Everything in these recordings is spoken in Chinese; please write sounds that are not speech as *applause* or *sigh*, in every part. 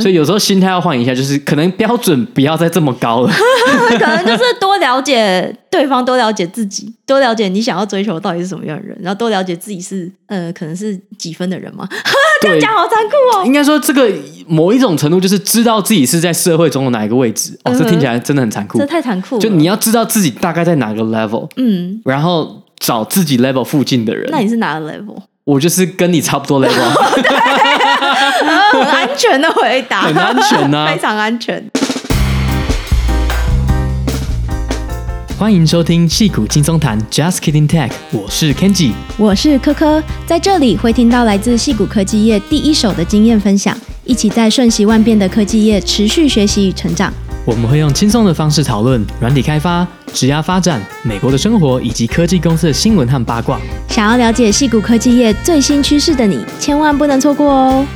所以有时候心态要换一下，就是可能标准不要再这么高了，*laughs* 可能就是多了解对方，多了解自己，多了解你想要追求到底是什么样的人，然后多了解自己是呃，可能是几分的人嘛。*laughs* 这样讲好残酷哦。应该说这个某一种程度就是知道自己是在社会中的哪一个位置。哦，这听起来真的很残酷，这太残酷了。就你要知道自己大概在哪个 level，嗯，然后找自己 level 附近的人。那你是哪个 level？我就是跟你差不多 level，*laughs* 很安全的回答，很安全啊，*laughs* 非常安全。欢迎收听戏骨轻松谈，Just Kidding Tech，我是 Kenji，我是柯柯，在这里会听到来自戏骨科技业第一手的经验分享，一起在瞬息万变的科技业持续学习与成长。我们会用轻松的方式讨论软体开发、职涯发展、美国的生活以及科技公司的新闻和八卦。想要了解矽谷科技业最新趋势的你，千万不能错过哦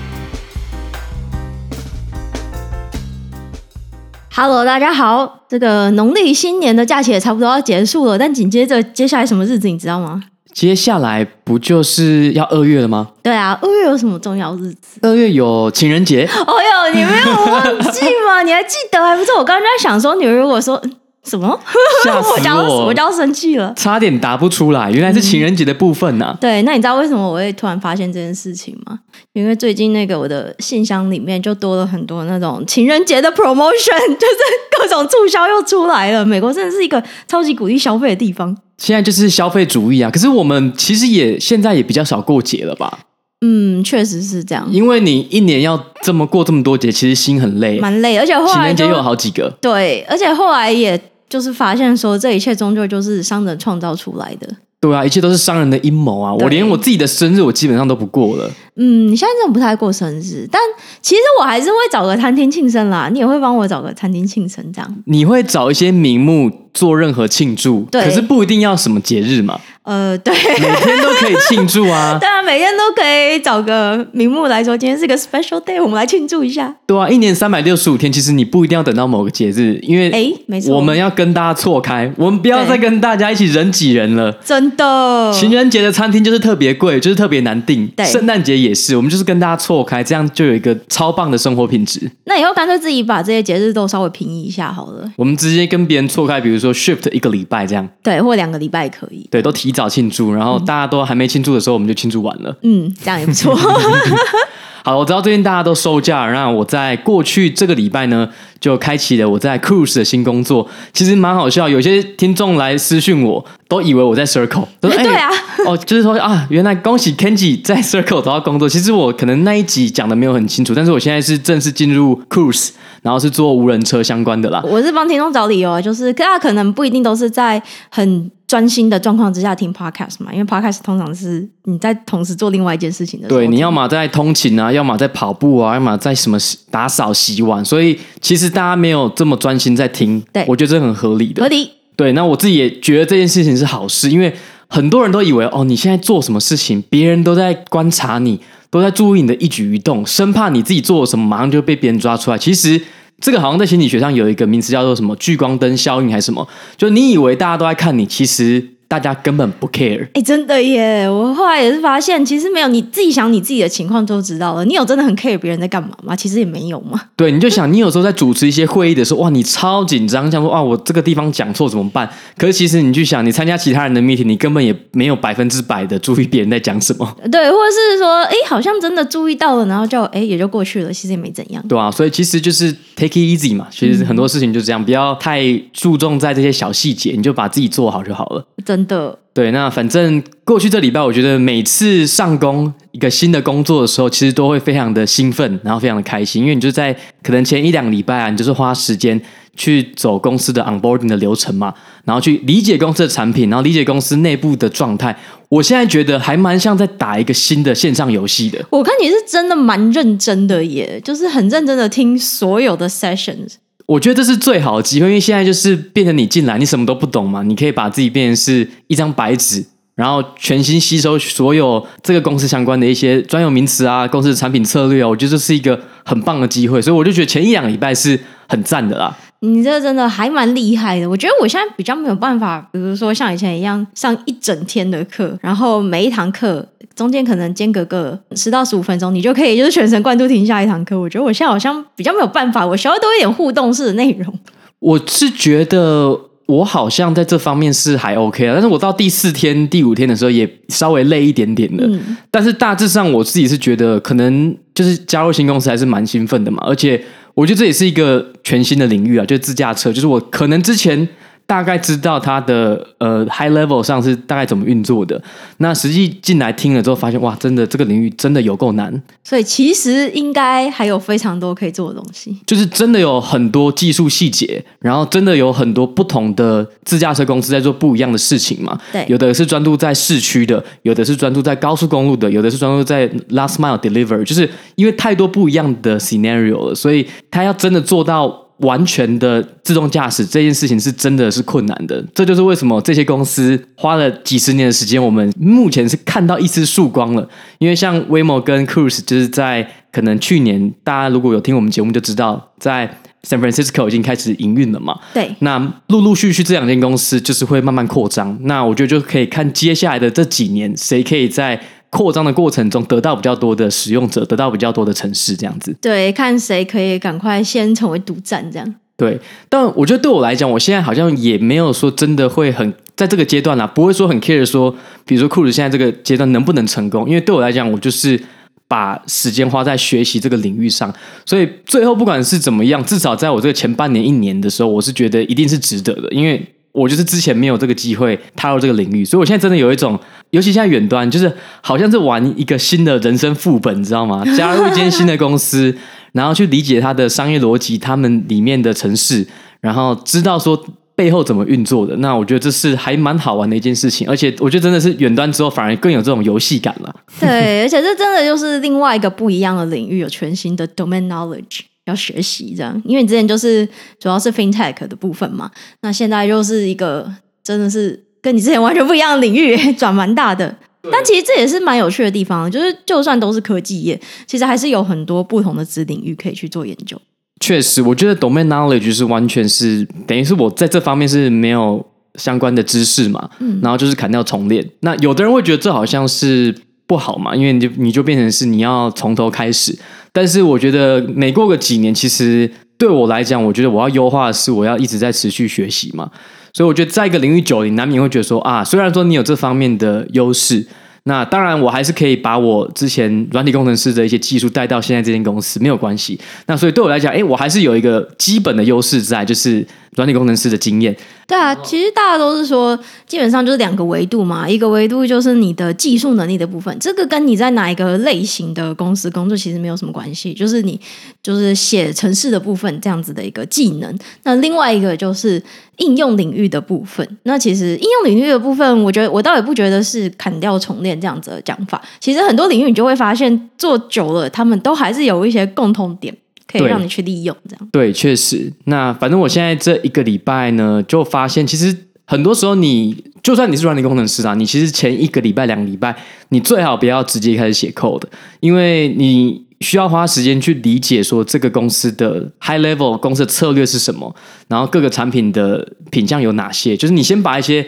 ！Hello，大家好，这个农历新年的假期也差不多要结束了，但紧接着接下来什么日子你知道吗？接下来不就是要二月了吗？对啊，二月有什么重要日子？二月有情人节。哦哟，你没有忘记吗？*laughs* 你还记得？还不错。我刚刚在想说，你如果说什么，吓死我！*laughs* 我就要我就要生气了，差点答不出来。原来是情人节的部分呢、啊嗯。对，那你知道为什么我会突然发现这件事情吗？因为最近那个我的信箱里面就多了很多那种情人节的 promotion，*laughs* 就是各种促销又出来了。美国真的是一个超级鼓励消费的地方。现在就是消费主义啊，可是我们其实也现在也比较少过节了吧？嗯，确实是这样。因为你一年要这么过这么多节，其实心很累，蛮累。而且后来情人节又有好几个，对，而且后来也就是发现说，这一切终究就是商人创造出来的。对啊，一切都是商人的阴谋啊！我连我自己的生日，我基本上都不过了。嗯，你现在真的不太过生日，但其实我还是会找个餐厅庆生啦。你也会帮我找个餐厅庆生这样？你会找一些名目做任何庆祝，对，可是不一定要什么节日嘛。呃，对，每天都可以庆祝啊。*laughs* 对啊，每天都可以找个名目来说，今天是个 special day，我们来庆祝一下。对啊，一年三百六十五天，其实你不一定要等到某个节日，因为哎，没错，我们要跟大家错开，我们不要再跟大家一起人挤人了。真的，情人节的餐厅就是特别贵，就是特别难订。对，圣诞节也是，我们就是跟大家错开，这样就有一个超棒的生活品质。那以后干脆自己把这些节日都稍微平移一下好了。我们直接跟别人错开，比如说 shift 一个礼拜这样，对，或两个礼拜也可以。对，都提早庆祝，然后。大家都还没庆祝的时候，我们就庆祝完了。嗯，这样也不错。*laughs* 好，我知道最近大家都收假，那我在过去这个礼拜呢，就开启了我在 Cruise 的新工作。其实蛮好笑，有些听众来私讯我，都以为我在 Circle，都说：“哎，对啊，哦，就是说啊，原来恭喜 Kenji 在 Circle 找到工作。”其实我可能那一集讲的没有很清楚，但是我现在是正式进入 Cruise，然后是做无人车相关的啦。我是帮听众找理由啊，就是大家可能不一定都是在很。专心的状况之下听 podcast 嘛，因为 podcast 通常是你在同时做另外一件事情的时候。对，你要么在通勤啊，要么在跑步啊，要么在什么打扫洗碗，所以其实大家没有这么专心在听。对，我觉得这很合理的。合理。对，那我自己也觉得这件事情是好事，因为很多人都以为哦，你现在做什么事情，别人都在观察你，都在注意你的一举一动，生怕你自己做了什么，马上就被别人抓出来。其实。这个好像在心理学上有一个名词叫做什么聚光灯效应还是什么？就你以为大家都在看你，其实。大家根本不 care，哎，真的耶！我后来也是发现，其实没有，你自己想你自己的情况都知道了。你有真的很 care 别人在干嘛吗？其实也没有嘛。对，你就想，你有时候在主持一些会议的时候，哇，你超紧张，想说哇，我这个地方讲错怎么办？可是其实你去想，你参加其他人的 meeting，你根本也没有百分之百的注意别人在讲什么。*laughs* 对，或者是说，哎，好像真的注意到了，然后就哎也就过去了，其实也没怎样。对啊，所以其实就是 take it easy 嘛。其实很多事情就这样，不要太注重在这些小细节，你就把自己做好就好了。真的。对，那反正过去这礼拜，我觉得每次上工一个新的工作的时候，其实都会非常的兴奋，然后非常的开心，因为你就在可能前一两个礼拜啊，你就是花时间去走公司的 onboarding 的流程嘛，然后去理解公司的产品，然后理解公司内部的状态。我现在觉得还蛮像在打一个新的线上游戏的。我看你是真的蛮认真的耶，就是很认真的听所有的 sessions。我觉得这是最好的机会，因为现在就是变成你进来，你什么都不懂嘛，你可以把自己变成是一张白纸，然后全心吸收所有这个公司相关的一些专有名词啊，公司的产品策略啊，我觉得这是一个很棒的机会，所以我就觉得前一两个礼拜是很赞的啦。你这真的还蛮厉害的。我觉得我现在比较没有办法，比如说像以前一样上一整天的课，然后每一堂课中间可能间隔个十到十五分钟，你就可以就是全神贯注听下一堂课。我觉得我现在好像比较没有办法，我需要多一点互动式的内容。我是觉得。我好像在这方面是还 OK 啊，但是我到第四天、第五天的时候也稍微累一点点的。嗯，但是大致上我自己是觉得，可能就是加入新公司还是蛮兴奋的嘛，而且我觉得这也是一个全新的领域啊，就是自驾车，就是我可能之前。大概知道它的呃 high level 上是大概怎么运作的，那实际进来听了之后，发现哇，真的这个领域真的有够难。所以其实应该还有非常多可以做的东西，就是真的有很多技术细节，然后真的有很多不同的自驾车公司在做不一样的事情嘛。对，有的是专注在市区的，有的是专注在高速公路的，有的是专注在 last mile delivery，就是因为太多不一样的 scenario 了，所以他要真的做到。完全的自动驾驶这件事情是真的是困难的，这就是为什么这些公司花了几十年的时间，我们目前是看到一丝曙光了。因为像 Waymo 跟 Cruise，就是在可能去年，大家如果有听我们节目就知道，在 San Francisco 已经开始营运了嘛。对，那陆陆续续这两间公司就是会慢慢扩张。那我觉得就可以看接下来的这几年，谁可以在扩张的过程中得到比较多的使用者，得到比较多的城市，这样子。对，看谁可以赶快先成为独占，这样。对，但我觉得对我来讲，我现在好像也没有说真的会很在这个阶段啦，不会说很 care 说，比如说 Cruise 现在这个阶段能不能成功？因为对我来讲，我就是把时间花在学习这个领域上，所以最后不管是怎么样，至少在我这个前半年、一年的时候，我是觉得一定是值得的，因为。我就是之前没有这个机会踏入这个领域，所以我现在真的有一种，尤其现在远端，就是好像是玩一个新的人生副本，你知道吗？*laughs* 加入一间新的公司，然后去理解它的商业逻辑，他们里面的城市，然后知道说背后怎么运作的。那我觉得这是还蛮好玩的一件事情，而且我觉得真的是远端之后反而更有这种游戏感了。对，而且这真的就是另外一个不一样的领域，有全新的 domain knowledge。要学习这样，因为你之前就是主要是 FinTech 的部分嘛，那现在又是一个真的是跟你之前完全不一样的领域，*laughs* 转蛮大的。但其实这也是蛮有趣的地方，就是就算都是科技业，其实还是有很多不同的子领域可以去做研究。确实，我觉得 Domain Knowledge 是完全是等于是我在这方面是没有相关的知识嘛，嗯，然后就是砍掉重练。那有的人会觉得这好像是不好嘛，因为你就你就变成是你要从头开始。但是我觉得每过个几年，其实对我来讲，我觉得我要优化的是，我要一直在持续学习嘛。所以我觉得在一个领域久，你难免会觉得说啊，虽然说你有这方面的优势，那当然我还是可以把我之前软体工程师的一些技术带到现在这间公司，没有关系。那所以对我来讲，哎，我还是有一个基本的优势在，就是软体工程师的经验。对啊，其实大家都是说，基本上就是两个维度嘛。一个维度就是你的技术能力的部分，这个跟你在哪一个类型的公司工作其实没有什么关系，就是你就是写程式的部分这样子的一个技能。那另外一个就是应用领域的部分。那其实应用领域的部分，我觉得我倒也不觉得是砍掉重练这样子的讲法。其实很多领域你就会发现，做久了，他们都还是有一些共同点。可以让你去利用，这样对，确实。那反正我现在这一个礼拜呢，就发现其实很多时候你，就算你是软体工程师啊，你其实前一个礼拜、两个礼拜，你最好不要直接开始写 code，因为你需要花时间去理解说这个公司的 high level 公司的策略是什么，然后各个产品的品项有哪些，就是你先把一些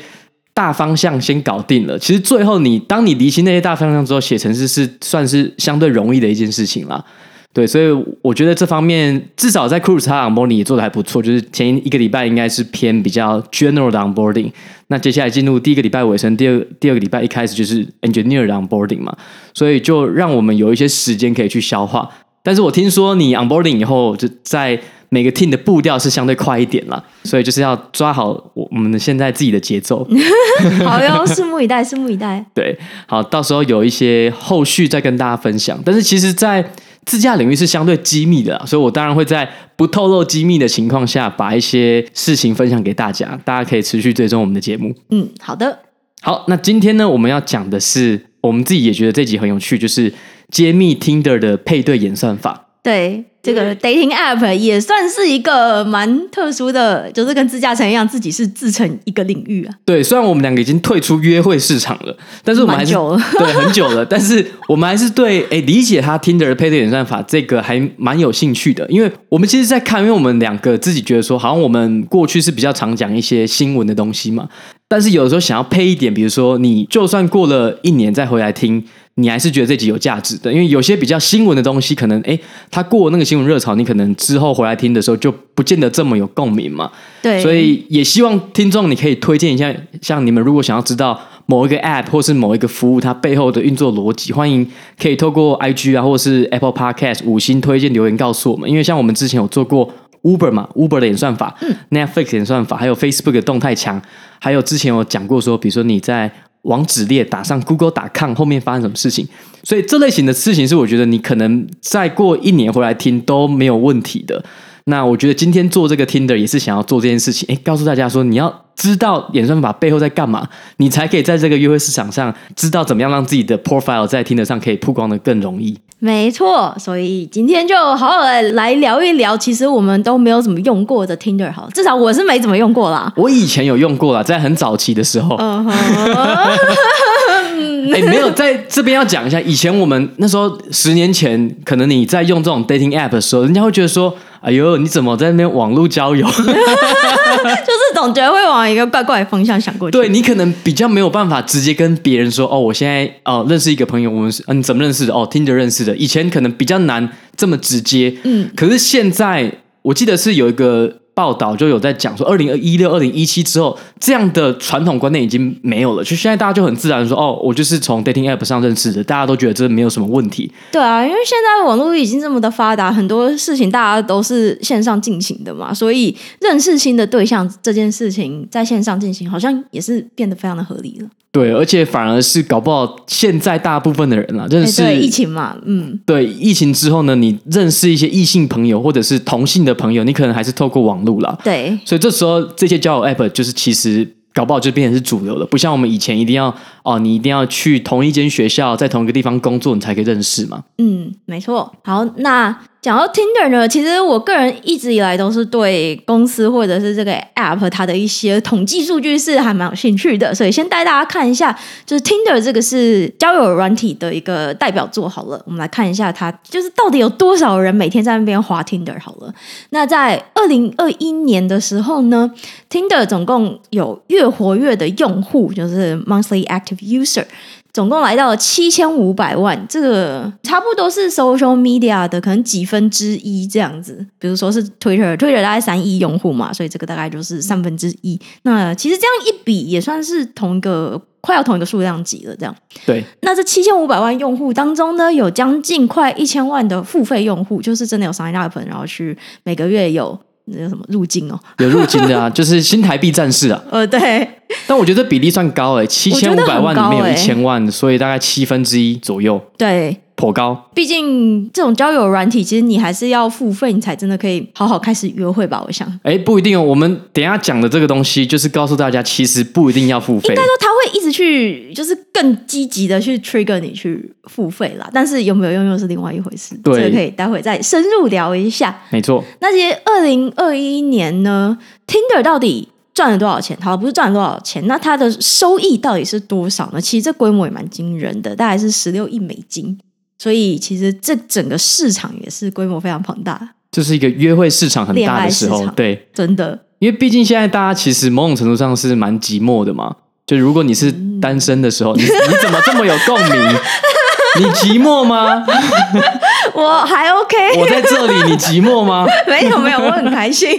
大方向先搞定了。其实最后你当你理清那些大方向之后，写程式是算是相对容易的一件事情啦。对，所以我觉得这方面至少在 Cruise 它 onboarding 也做的还不错，就是前一个礼拜应该是偏比较 general 的 onboarding，那接下来进入第一个礼拜尾声，第二第二个礼拜一开始就是 engineer 的 onboarding 嘛，所以就让我们有一些时间可以去消化。但是我听说你 onboarding 以后，就在每个 team 的步调是相对快一点啦，所以就是要抓好我我们现在自己的节奏。*laughs* 好哟，拭目以待，拭目以待。对，好，到时候有一些后续再跟大家分享。但是其实，在自驾领域是相对机密的，所以我当然会在不透露机密的情况下，把一些事情分享给大家。大家可以持续追踪我们的节目。嗯，好的。好，那今天呢，我们要讲的是，我们自己也觉得这集很有趣，就是揭秘 Tinder 的配对演算法。对，这个 dating app 也算是一个蛮特殊的，就是跟自驾城一样，自己是自成一个领域啊。对，虽然我们两个已经退出约会市场了，但是我们还是久了对很久了，但是我们还是对诶理解他 Tinder 的配对演算法这个还蛮有兴趣的，因为我们其实，在看，因为我们两个自己觉得说，好像我们过去是比较常讲一些新闻的东西嘛，但是有的时候想要配一点，比如说你就算过了一年再回来听。你还是觉得这集有价值的，因为有些比较新闻的东西，可能诶，它过那个新闻热潮，你可能之后回来听的时候就不见得这么有共鸣嘛。对，所以也希望听众你可以推荐一下，像你们如果想要知道某一个 App 或是某一个服务它背后的运作逻辑，欢迎可以透过 IG 啊，或是 Apple Podcast 五星推荐留言告诉我们。因为像我们之前有做过 Uber 嘛，Uber 的演算法，嗯，Netflix 演算法，还有 Facebook 的动态墙，还有之前有讲过说，比如说你在网址列打上 Google.com 后面发生什么事情？所以这类型的事情是我觉得你可能再过一年回来听都没有问题的。那我觉得今天做这个 Tinder 也是想要做这件事情，诶，告诉大家说你要知道演算法背后在干嘛，你才可以在这个约会市场上知道怎么样让自己的 profile 在 Tinder 上可以曝光的更容易。没错，所以今天就好好的来聊一聊，其实我们都没有怎么用过的 Tinder，好，至少我是没怎么用过啦。我以前有用过啦，在很早期的时候。Uh. *laughs* 哎，没有在这边要讲一下，以前我们那时候十年前，可能你在用这种 dating app 的时候，人家会觉得说：“哎呦，你怎么在那边网络交友？”就 *laughs* 是 *laughs* 总觉得会往一个怪怪的方向想过去。对，你可能比较没有办法直接跟别人说：“哦，我现在哦认识一个朋友，我们是嗯怎么认识的？哦，Tinder 认识的。”以前可能比较难这么直接，嗯，可是现在我记得是有一个。报道就有在讲说，二零一六、二零一七之后，这样的传统观念已经没有了。就现在大家就很自然说，哦，我就是从 dating app 上认识的，大家都觉得这没有什么问题。对啊，因为现在网络已经这么的发达，很多事情大家都是线上进行的嘛，所以认识新的对象这件事情在线上进行，好像也是变得非常的合理了。对，而且反而是搞不好，现在大部分的人啦，认识疫情嘛，嗯，对，疫情之后呢，你认识一些异性朋友或者是同性的朋友，你可能还是透过网络啦。对，所以这时候这些交友 app 就是其实搞不好就变成是主流了，不像我们以前一定要哦，你一定要去同一间学校，在同一个地方工作，你才可以认识嘛。嗯，没错。好，那。讲到 Tinder 呢，其实我个人一直以来都是对公司或者是这个 App 它的一些统计数据是还蛮有兴趣的，所以先带大家看一下，就是 Tinder 这个是交友软体的一个代表作。好了，我们来看一下它就是到底有多少人每天在那边滑 Tinder。好了，那在二零二一年的时候呢，Tinder 总共有月活跃的用户，就是 Monthly Active User。总共来到了七千五百万，这个差不多是 social media 的可能几分之一这样子。比如说是 Twitter，Twitter 大概三亿用户嘛，所以这个大概就是三分之一。那其实这样一比，也算是同一个快要同一个数量级了。这样，对。那这七千五百万用户当中呢，有将近快一千万的付费用户，就是真的有 sign up，然后去每个月有。那叫什么入境哦？有入境的啊，*laughs* 就是新台币战士啊。呃，对。但我觉得这比例算高诶，七千五百万里面有一千万，所以大概七分之一左右。对。颇高，毕竟这种交友软体，其实你还是要付费，你才真的可以好好开始约会吧？我想，哎，不一定哦。我们等一下讲的这个东西，就是告诉大家，其实不一定要付费。应该说，他会一直去，就是更积极的去 trigger 你去付费啦。但是有没有用，又是另外一回事。对，这个可以待会再深入聊一下。没错。那其实二零二一年呢，Tinder 到底赚了多少钱？好，不是赚了多少钱，那它的收益到底是多少呢？其实这规模也蛮惊人的，大概是十六亿美金。所以其实这整个市场也是规模非常庞大，就是一个约会市场很大的时候，对，真的，因为毕竟现在大家其实某种程度上是蛮寂寞的嘛。就如果你是单身的时候，嗯、你你怎么这么有共鸣？*laughs* 你寂寞吗？*laughs* 我还 OK。*laughs* 我在这里，你寂寞吗？*laughs* 没有没有，我很开心。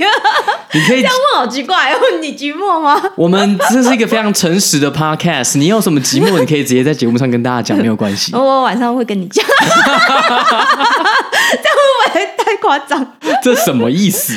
你可以这样问好奇怪哦，你寂寞吗？我们这是一个非常诚实的 podcast，你有什么寂寞，你可以直接在节目上跟大家讲，没有关系。我晚上会跟你讲。这样会不会太夸张？这什么意思？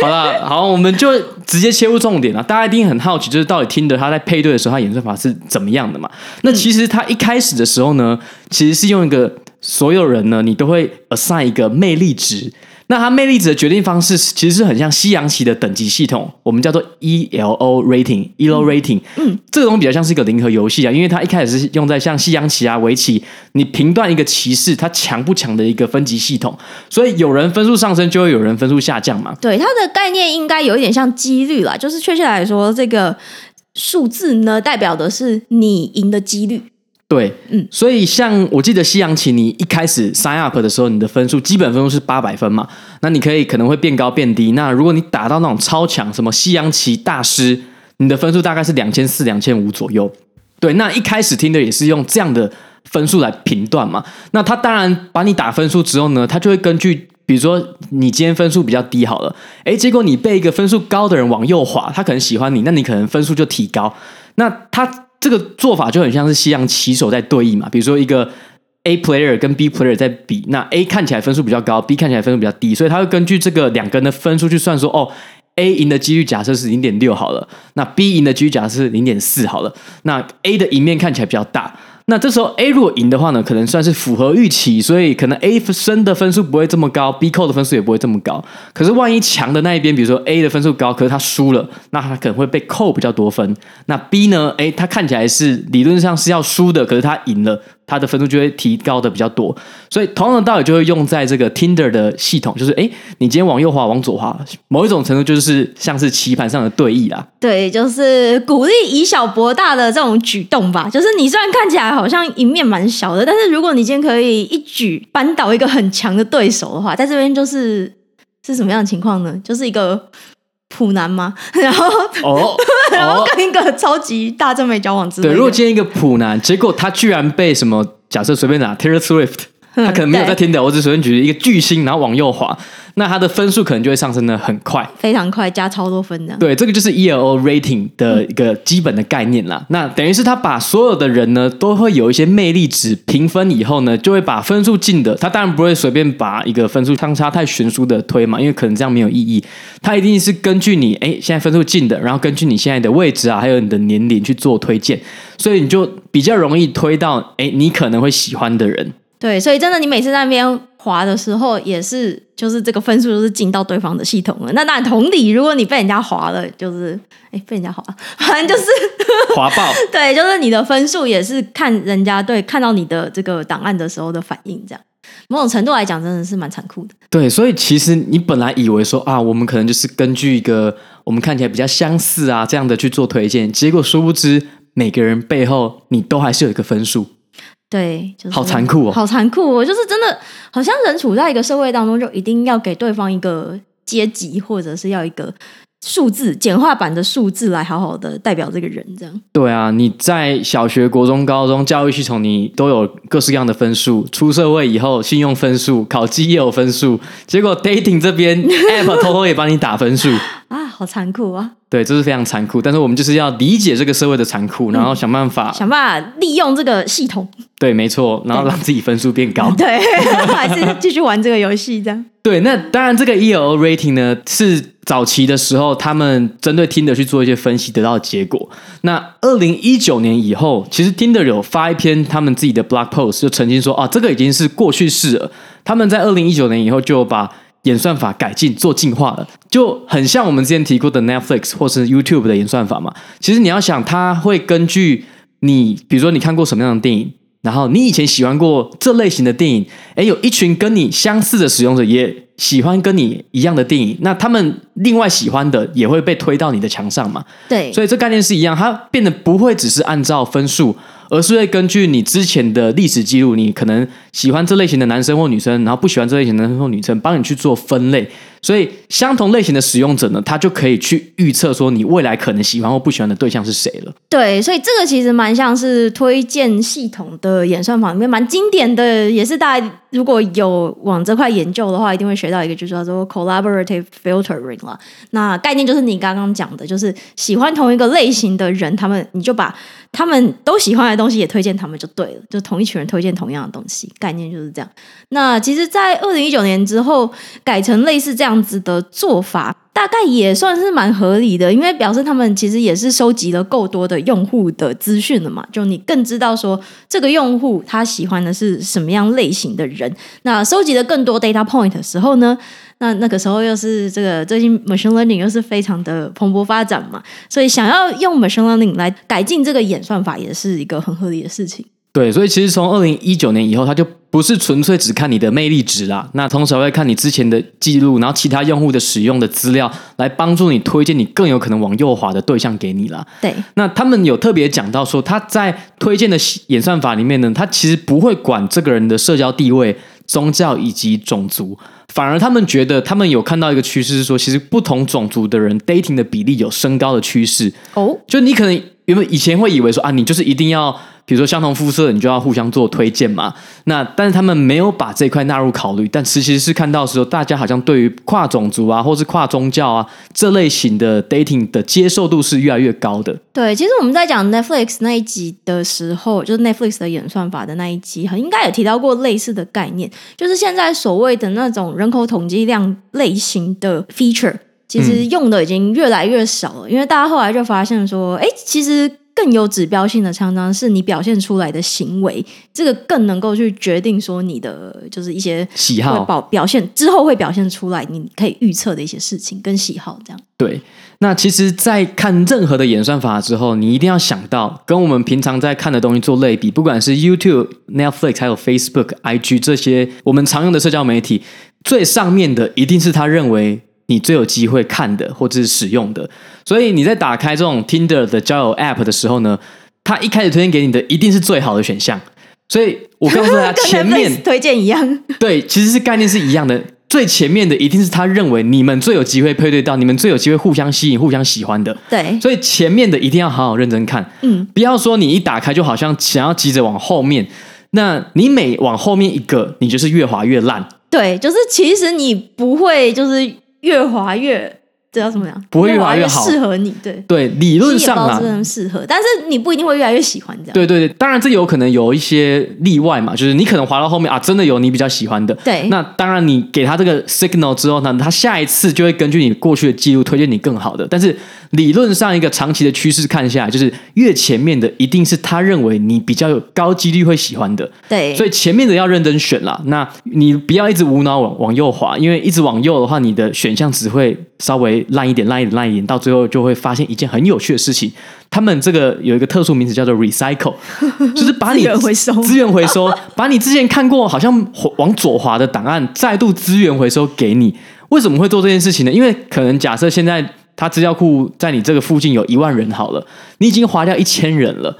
好了，好，我们就直接切入重点了。大家一定很好奇，就是到底听的他在配对的时候，他演算法是怎么样的嘛？那其实他一开始的时候呢，其实是用一个所有人呢，你都会 assign 一个魅力值，那它魅力值的决定方式其实是很像西洋棋的等级系统，我们叫做 ELO rating，ELO rating。嗯，这个东西比较像是一个零和游戏啊，因为它一开始是用在像西洋棋啊、围棋，你评断一个棋士他强不强的一个分级系统，所以有人分数上升，就会有人分数下降嘛。对，它的概念应该有一点像几率啦，就是确切来说，这个数字呢代表的是你赢的几率。对，嗯，所以像我记得西洋棋，你一开始 sign up 的时候，你的分数基本分数是八百分嘛，那你可以可能会变高变低。那如果你打到那种超强，什么西洋棋大师，你的分数大概是两千四、两千五左右。对，那一开始听的也是用这样的分数来评断嘛。那他当然把你打分数之后呢，他就会根据，比如说你今天分数比较低好了，诶，结果你被一个分数高的人往右滑，他可能喜欢你，那你可能分数就提高。那他。这个做法就很像是西洋棋手在对弈嘛，比如说一个 A player 跟 B player 在比，那 A 看起来分数比较高，B 看起来分数比较低，所以他会根据这个两个人的分数去算说，哦，A 赢的几率假设是零点六好了，那 B 赢的几率假设是零点四好了，那 A 的赢面看起来比较大。那这时候 A 如果赢的话呢，可能算是符合预期，所以可能 A 升的分数不会这么高，B 扣的分数也不会这么高。可是万一强的那一边，比如说 A 的分数高，可是他输了，那他可能会被扣比较多分。那 B 呢？诶，他看起来是理论上是要输的，可是他赢了。它的分数就会提高的比较多，所以同样的道理就会用在这个 Tinder 的系统，就是哎，你今天往右滑，往左滑，某一种程度就是像是棋盘上的对弈啦。对，就是鼓励以小博大的这种举动吧。就是你虽然看起来好像赢面蛮小的，但是如果你今天可以一举扳倒一个很强的对手的话，在这边就是是什么样的情况呢？就是一个。普男吗？*laughs* 然后哦，*laughs* 然后跟一个超级大正妹交往之类的。对，如果见一个普男，结果他居然被什么？假设随便拿 Taylor Swift。他可能没有在听的，我只随便举一个巨星，然后往右滑，那他的分数可能就会上升的很快，非常快，加超多分这样。对，这个就是 ELO rating 的一个基本的概念啦。嗯、那等于是他把所有的人呢，都会有一些魅力值评分以后呢，就会把分数进的，他当然不会随便把一个分数相差太悬殊的推嘛，因为可能这样没有意义。他一定是根据你哎现在分数进的，然后根据你现在的位置啊，还有你的年龄去做推荐，所以你就比较容易推到哎你可能会喜欢的人。对，所以真的，你每次在那边滑的时候，也是就是这个分数都是进到对方的系统了。那当然，同理，如果你被人家滑了，就是哎被人家滑了，反正就是 *laughs* 滑爆。对，就是你的分数也是看人家对看到你的这个档案的时候的反应，这样某种程度来讲，真的是蛮残酷的。对，所以其实你本来以为说啊，我们可能就是根据一个我们看起来比较相似啊这样的去做推荐，结果殊不知每个人背后你都还是有一个分数。对，就是好残酷哦，好残酷哦，就是真的，好像人处在一个社会当中，就一定要给对方一个阶级，或者是要一个数字简化版的数字来好好的代表这个人，这样。对啊，你在小学、国中、高中教育系统，你都有各式各样的分数，出社会以后，信用分数、考绩也有分数，结果 dating 这边 *laughs* app 偷偷也帮你打分数 *laughs* 啊，好残酷啊！对，这是非常残酷，但是我们就是要理解这个社会的残酷，然后想办法、嗯、想办法利用这个系统。对，没错，然后让自己分数变高。*laughs* 对，还是继续玩这个游戏这样。*laughs* 对，那当然，这个 ELO rating 呢，是早期的时候他们针对 Tinder 去做一些分析得到的结果。那二零一九年以后，其实 Tinder 有发一篇他们自己的 blog post，就曾经说啊，这个已经是过去式了。他们在二零一九年以后就把演算法改进做进化了，就很像我们之前提过的 Netflix 或是 YouTube 的演算法嘛。其实你要想，它会根据你，比如说你看过什么样的电影，然后你以前喜欢过这类型的电影，诶，有一群跟你相似的使用者也喜欢跟你一样的电影，那他们另外喜欢的也会被推到你的墙上嘛。对，所以这概念是一样，它变得不会只是按照分数。而是会根据你之前的历史记录，你可能喜欢这类型的男生或女生，然后不喜欢这类型的男生或女生，帮你去做分类。所以相同类型的使用者呢，他就可以去预测说你未来可能喜欢或不喜欢的对象是谁了。对，所以这个其实蛮像是推荐系统的演算法里面蛮经典的，也是大家如果有往这块研究的话，一定会学到一个，就是叫做 collaborative filtering 了。那概念就是你刚刚讲的，就是喜欢同一个类型的人，他们你就把他们都喜欢的东西也推荐他们就对了，就同一群人推荐同样的东西，概念就是这样。那其实，在二零一九年之后改成类似这样。子的做法，大概也算是蛮合理的，因为表示他们其实也是收集了够多的用户的资讯了嘛，就你更知道说这个用户他喜欢的是什么样类型的人。那收集了更多 data point 的时候呢，那那个时候又是这个最近 machine learning 又是非常的蓬勃发展嘛，所以想要用 machine learning 来改进这个演算法，也是一个很合理的事情。对，所以其实从二零一九年以后，他就不是纯粹只看你的魅力值啦，那同时还会看你之前的记录，然后其他用户的使用的资料，来帮助你推荐你更有可能往右滑的对象给你啦。对，那他们有特别讲到说，他在推荐的演算法里面呢，他其实不会管这个人的社交地位、宗教以及种族，反而他们觉得他们有看到一个趋势是说，其实不同种族的人 dating 的比例有升高的趋势。哦，就你可能原本以前会以为说啊，你就是一定要。比如说相同肤色，你就要互相做推荐嘛。那但是他们没有把这块纳入考虑，但其实是看到的时候，大家好像对于跨种族啊，或是跨宗教啊这类型的 dating 的接受度是越来越高的。对，其实我们在讲 Netflix 那一集的时候，就是 Netflix 的演算法的那一集，应该有提到过类似的概念，就是现在所谓的那种人口统计量类型的 feature，其实用的已经越来越少了，嗯、因为大家后来就发现说，哎，其实。更有指标性的，常常是你表现出来的行为，这个更能够去决定说你的就是一些喜好表表现之后会表现出来，你可以预测的一些事情跟喜好这样。对，那其实，在看任何的演算法之后，你一定要想到跟我们平常在看的东西做类比，不管是 YouTube、Netflix 还有 Facebook、IG 这些我们常用的社交媒体，最上面的一定是他认为。你最有机会看的或者是使用的，所以你在打开这种 Tinder 的交友 App 的时候呢，它一开始推荐给你的一定是最好的选项。所以我告诉大家，*laughs* 前面推荐一样，对，其实是概念是一样的。最前面的一定是他认为你们最有机会配对到，你们最有机会互相吸引、互相喜欢的。对，所以前面的一定要好好认真看，嗯，不要说你一打开就好像想要急着往后面，那你每往后面一个，你就是越滑越烂。对，就是其实你不会就是。越滑越，这叫什么样？不会越滑越好，适合你。对对，理论上啊，适合，但是你不一定会越来越喜欢这样。对对对，当然这有可能有一些例外嘛，就是你可能滑到后面啊，真的有你比较喜欢的。对，那当然你给他这个 signal 之后呢，他下一次就会根据你过去的记录推荐你更好的，但是。理论上，一个长期的趋势看下来，就是越前面的一定是他认为你比较有高几率会喜欢的。对，所以前面的要认真选啦。那你不要一直无脑往往右滑，因为一直往右的话，你的选项只会稍微烂一点、烂一点、烂一点，到最后就会发现一件很有趣的事情。他们这个有一个特殊名词叫做 recycle，*laughs* 就是把你资源回收，资源回收，把你之前看过好像往左滑的档案再度资源回收给你。为什么会做这件事情呢？因为可能假设现在。他资料库在你这个附近有一万人好了，你已经划掉一千人了。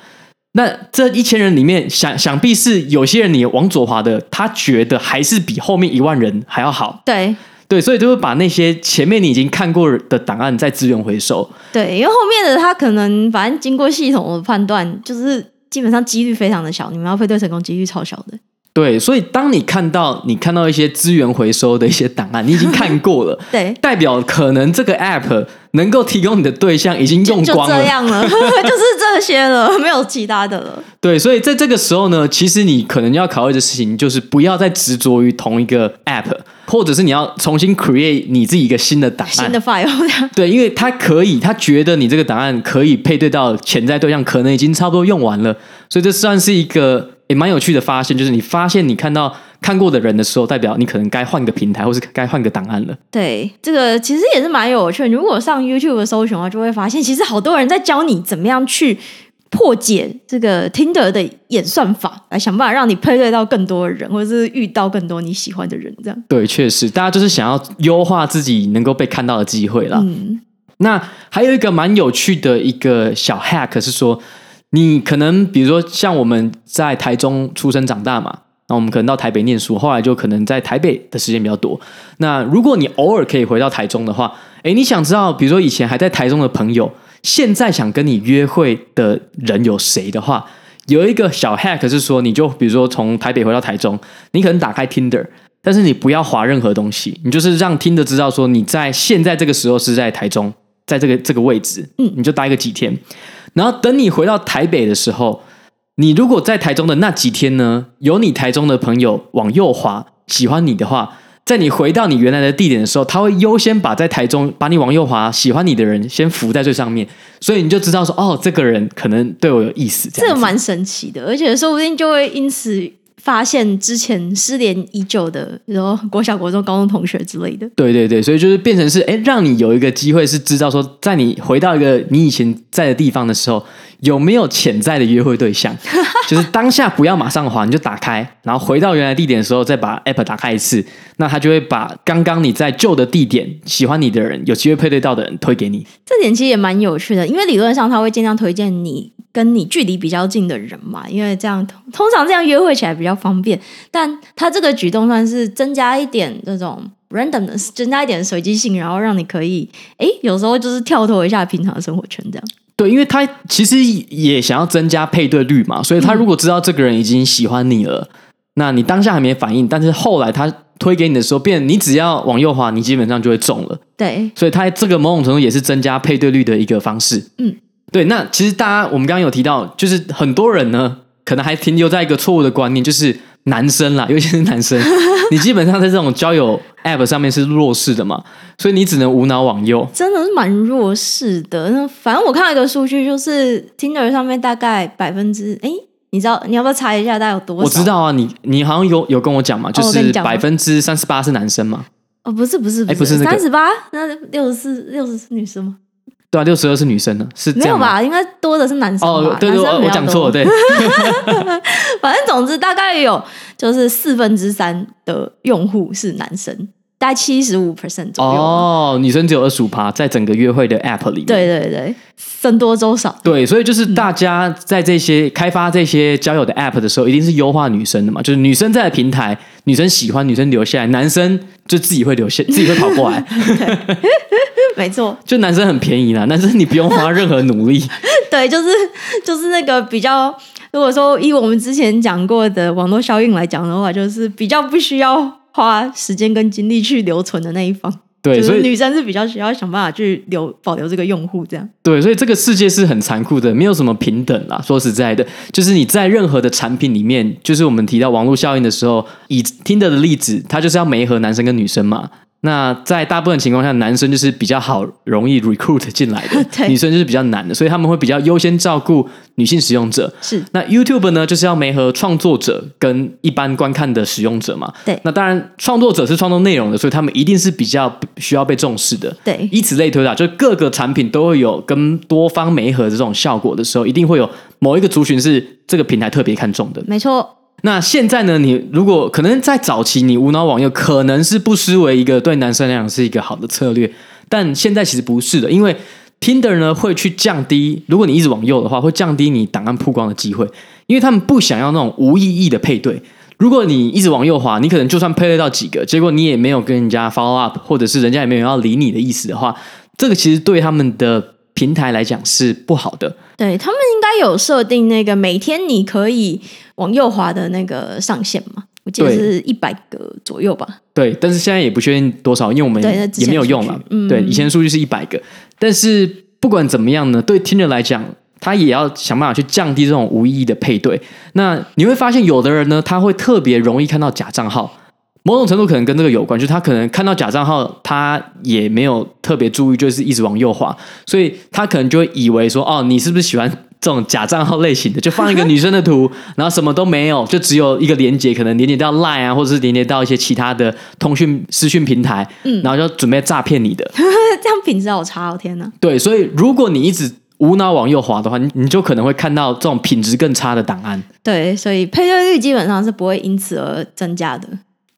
那这一千人里面，想想必是有些人你往左滑的，他觉得还是比后面一万人还要好。对对，所以就会把那些前面你已经看过的档案再资源回收。对，因为后面的他可能反正经过系统的判断，就是基本上几率非常的小，你们要配对成功几率超小的。对，所以当你看到你看到一些资源回收的一些档案，你已经看过了，*laughs* 对，代表可能这个 app 能够提供你的对象已经用光了，就这样了，*laughs* 就是这些了，没有其他的了。对，所以在这个时候呢，其实你可能要考虑的事情就是不要再执着于同一个 app，或者是你要重新 create 你自己一个新的档案、新的 file。对，因为他可以，他觉得你这个档案可以配对到潜在对象，可能已经差不多用完了，所以这算是一个。也蛮有趣的发现，就是你发现你看到看过的人的时候，代表你可能该换个平台，或是该换个档案了。对，这个其实也是蛮有趣。如果上 YouTube 的搜寻的话，就会发现其实好多人在教你怎么样去破解这个 Tinder 的演算法，来想办法让你配对到更多的人，或者是遇到更多你喜欢的人。这样对，确实，大家就是想要优化自己能够被看到的机会啦。嗯，那还有一个蛮有趣的一个小 hack 是说。你可能比如说像我们在台中出生长大嘛，那我们可能到台北念书，后来就可能在台北的时间比较多。那如果你偶尔可以回到台中的话，诶，你想知道，比如说以前还在台中的朋友，现在想跟你约会的人有谁的话，有一个小 hack 是说，你就比如说从台北回到台中，你可能打开 Tinder，但是你不要划任何东西，你就是让 Tinder 知道说你在现在这个时候是在台中，在这个这个位置，嗯，你就待个几天。然后等你回到台北的时候，你如果在台中的那几天呢，有你台中的朋友往右滑，喜欢你的话，在你回到你原来的地点的时候，他会优先把在台中把你往右滑喜欢你的人先浮在最上面，所以你就知道说，哦，这个人可能对我有意思。这个蛮神奇的，而且说不定就会因此。发现之前失联已久的，然后国小、国中、高中同学之类的。对对对，所以就是变成是，哎，让你有一个机会是知道说，在你回到一个你以前在的地方的时候，有没有潜在的约会对象？*laughs* 就是当下不要马上滑，你就打开，然后回到原来地点的时候再把 app 打开一次，那他就会把刚刚你在旧的地点喜欢你的人、有机会配对到的人推给你。这点其实也蛮有趣的，因为理论上他会尽量推荐你。跟你距离比较近的人嘛，因为这样通常这样约会起来比较方便。但他这个举动算是增加一点这种 randomness，增加一点随机性，然后让你可以哎，有时候就是跳脱一下平常的生活圈这样。对，因为他其实也想要增加配对率嘛，所以他如果知道这个人已经喜欢你了，嗯、那你当下还没反应，但是后来他推给你的时候，变你只要往右滑，你基本上就会中了。对，所以他这个某种程度也是增加配对率的一个方式。嗯。对，那其实大家我们刚刚有提到，就是很多人呢，可能还停留在一个错误的观念，就是男生啦，*laughs* 尤其是男生，你基本上在这种交友 App 上面是弱势的嘛，所以你只能无脑往右，真的是蛮弱势的。那反正我看到一个数据，就是 Tinder 上面大概百分之，哎，你知道你要不要查一下，大概有多少？我知道啊，你你好像有有跟我讲嘛，就是百分之三十八是男生嘛？哦，不是不是，哎，不是三十八，那六十四六十四女生吗？对啊，六十二是女生呢，是这样没有吧？应该多的是男生吧？哦，对对，我讲错了，对。*laughs* 反正总之大概有就是四分之三的用户是男生。大概七十五 percent 左右哦，女生只有二十五趴，在整个约会的 app 里面，对对对，僧多粥少。对，所以就是大家在这些、嗯、开发这些交友的 app 的时候，一定是优化女生的嘛，就是女生在平台，女生喜欢，女生留下来，男生就自己会留下，自己会跑过来。*laughs* 没错，就男生很便宜啦，*laughs* 男生你不用花任何努力。*laughs* 对，就是就是那个比较，如果说以我们之前讲过的网络效应来讲的话，就是比较不需要。花时间跟精力去留存的那一方，对，所以女生是比较需要想办法去留保留这个用户，这样。对，所以这个世界是很残酷的，没有什么平等啦。说实在的，就是你在任何的产品里面，就是我们提到网络效应的时候，以 Tinder 的例子，它就是要媒合男生跟女生嘛。那在大部分情况下，男生就是比较好容易 recruit 进来的，*laughs* 女生就是比较难的，所以他们会比较优先照顾女性使用者。是，那 YouTube 呢，就是要媒合创作者跟一般观看的使用者嘛。对，那当然创作者是创作内容的，所以他们一定是比较需要被重视的。对，以此类推啊，就各个产品都会有跟多方媒合的这种效果的时候，一定会有某一个族群是这个平台特别看重的。没错。那现在呢？你如果可能在早期，你无脑往右可能是不失为一个对男生来讲是一个好的策略，但现在其实不是的，因为 Tinder 呢会去降低，如果你一直往右的话，会降低你档案曝光的机会，因为他们不想要那种无意义的配对。如果你一直往右滑，你可能就算配对到几个，结果你也没有跟人家 follow up，或者是人家也没有要理你的意思的话，这个其实对他们的平台来讲是不好的。对，他们应该有设定那个每天你可以往右滑的那个上限嘛？我记得是一百个左右吧。对，但是现在也不确定多少，因为我们也没有用了。嗯、对，以前数据是一百个，但是不管怎么样呢，对 Tinder 来讲，他也要想办法去降低这种无意义的配对。那你会发现，有的人呢，他会特别容易看到假账号。某种程度可能跟这个有关，就是他可能看到假账号，他也没有特别注意，就是一直往右滑，所以他可能就会以为说，哦，你是不是喜欢这种假账号类型的？就放一个女生的图，*laughs* 然后什么都没有，就只有一个连接，可能连接到 Line 啊，或者是连接到一些其他的通讯私讯平台，嗯，然后就准备诈骗你的，这样品质好差哦，天哪！对，所以如果你一直无脑往右滑的话，你你就可能会看到这种品质更差的档案。对，所以配对率基本上是不会因此而增加的。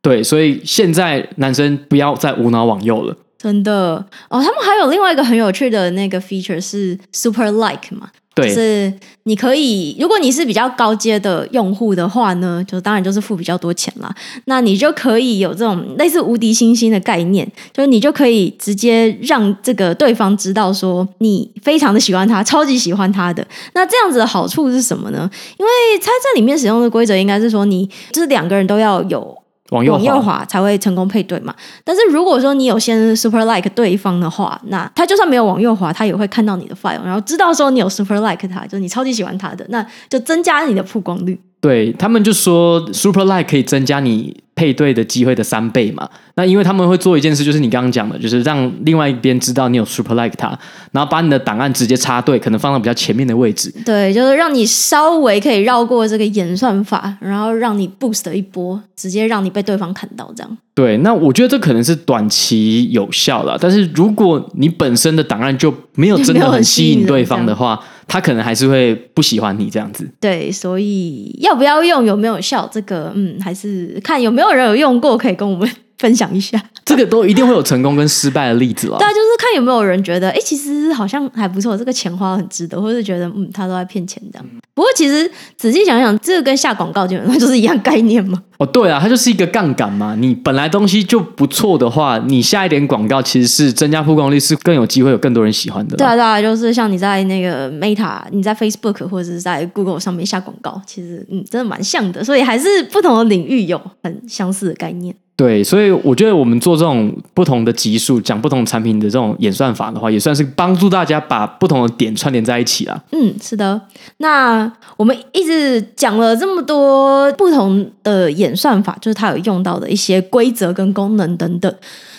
对，所以现在男生不要再无脑往右了。真的哦，他们还有另外一个很有趣的那个 feature 是 super like 嘛？对，就是你可以，如果你是比较高阶的用户的话呢，就当然就是付比较多钱啦。那你就可以有这种类似无敌星星的概念，就是你就可以直接让这个对方知道说你非常的喜欢他，超级喜欢他的。那这样子的好处是什么呢？因为它在里面使用的规则应该是说，你就是两个人都要有。往右，往右滑才会成功配对嘛。但是如果说你有先 super like 对方的话，那他就算没有往右滑，他也会看到你的 file，然后知道说你有 super like 他，就是你超级喜欢他的，那就增加你的曝光率。对，他们就说 super like 可以增加你配对的机会的三倍嘛。那因为他们会做一件事，就是你刚刚讲的，就是让另外一边知道你有 super like 他，然后把你的档案直接插队，可能放到比较前面的位置。对，就是让你稍微可以绕过这个演算法，然后让你 boost 一波，直接让你被对方看到这样。对，那我觉得这可能是短期有效了，但是如果你本身的档案就没有真的很吸引对方的话，*laughs* 他可能还是会不喜欢你这样子。对，所以要不要用，有没有效，这个嗯，还是看有没有人有用过，可以跟我们分享一下。*laughs* 这个都一定会有成功跟失败的例子了。对啊，就是看有没有人觉得，哎，其实好像还不错，这个钱花很值得，或者是觉得嗯，他都在骗钱这样。不过其实仔细想想，这个跟下广告基本上就是一样概念嘛。哦，对啊，它就是一个杠杆嘛。你本来东西就不错的话，你下一点广告其实是增加曝光率，是更有机会有更多人喜欢的。对啊，对啊，就是像你在那个 Meta，你在 Facebook 或者是在 Google 上面下广告，其实嗯，真的蛮像的。所以还是不同的领域有很相似的概念。对，所以我觉得我们做这种不同的级数，讲不同产品的这种演算法的话，也算是帮助大家把不同的点串联在一起了。嗯，是的。那我们一直讲了这么多不同的演算法，就是它有用到的一些规则跟功能等等。